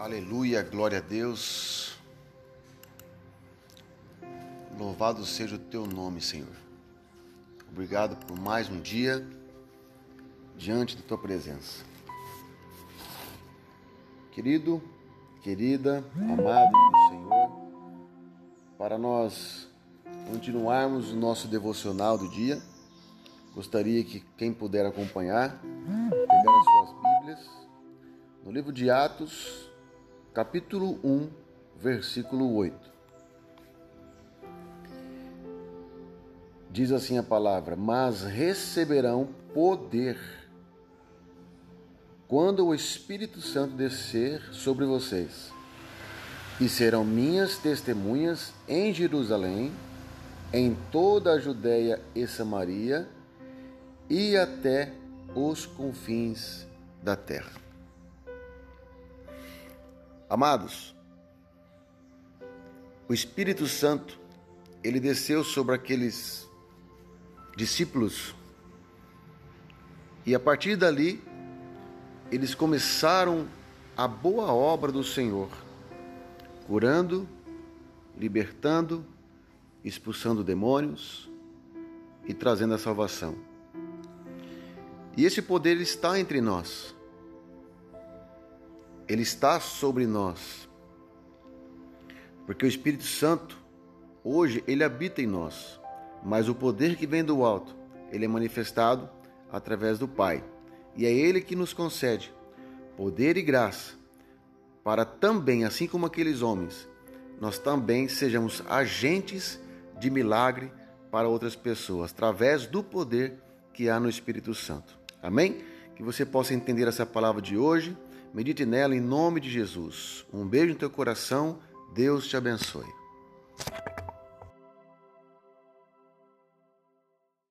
Aleluia, glória a Deus. Louvado seja o teu nome, Senhor. Obrigado por mais um dia diante da tua presença. Querido, querida, amado do Senhor, para nós continuarmos o nosso devocional do dia, gostaria que quem puder acompanhar, pegar as suas Bíblias, no livro de Atos, capítulo 1, versículo 8. Diz assim a palavra: Mas receberão poder quando o Espírito Santo descer sobre vocês, e serão minhas testemunhas em Jerusalém, em toda a Judéia e Samaria e até os confins da terra. Amados, o Espírito Santo, ele desceu sobre aqueles discípulos e a partir dali eles começaram a boa obra do Senhor, curando, libertando, expulsando demônios e trazendo a salvação. E esse poder está entre nós. Ele está sobre nós. Porque o Espírito Santo, hoje, ele habita em nós. Mas o poder que vem do alto, ele é manifestado através do Pai. E é ele que nos concede poder e graça para também, assim como aqueles homens, nós também sejamos agentes de milagre para outras pessoas, através do poder que há no Espírito Santo. Amém? Que você possa entender essa palavra de hoje Medite nela em nome de Jesus. Um beijo no teu coração. Deus te abençoe.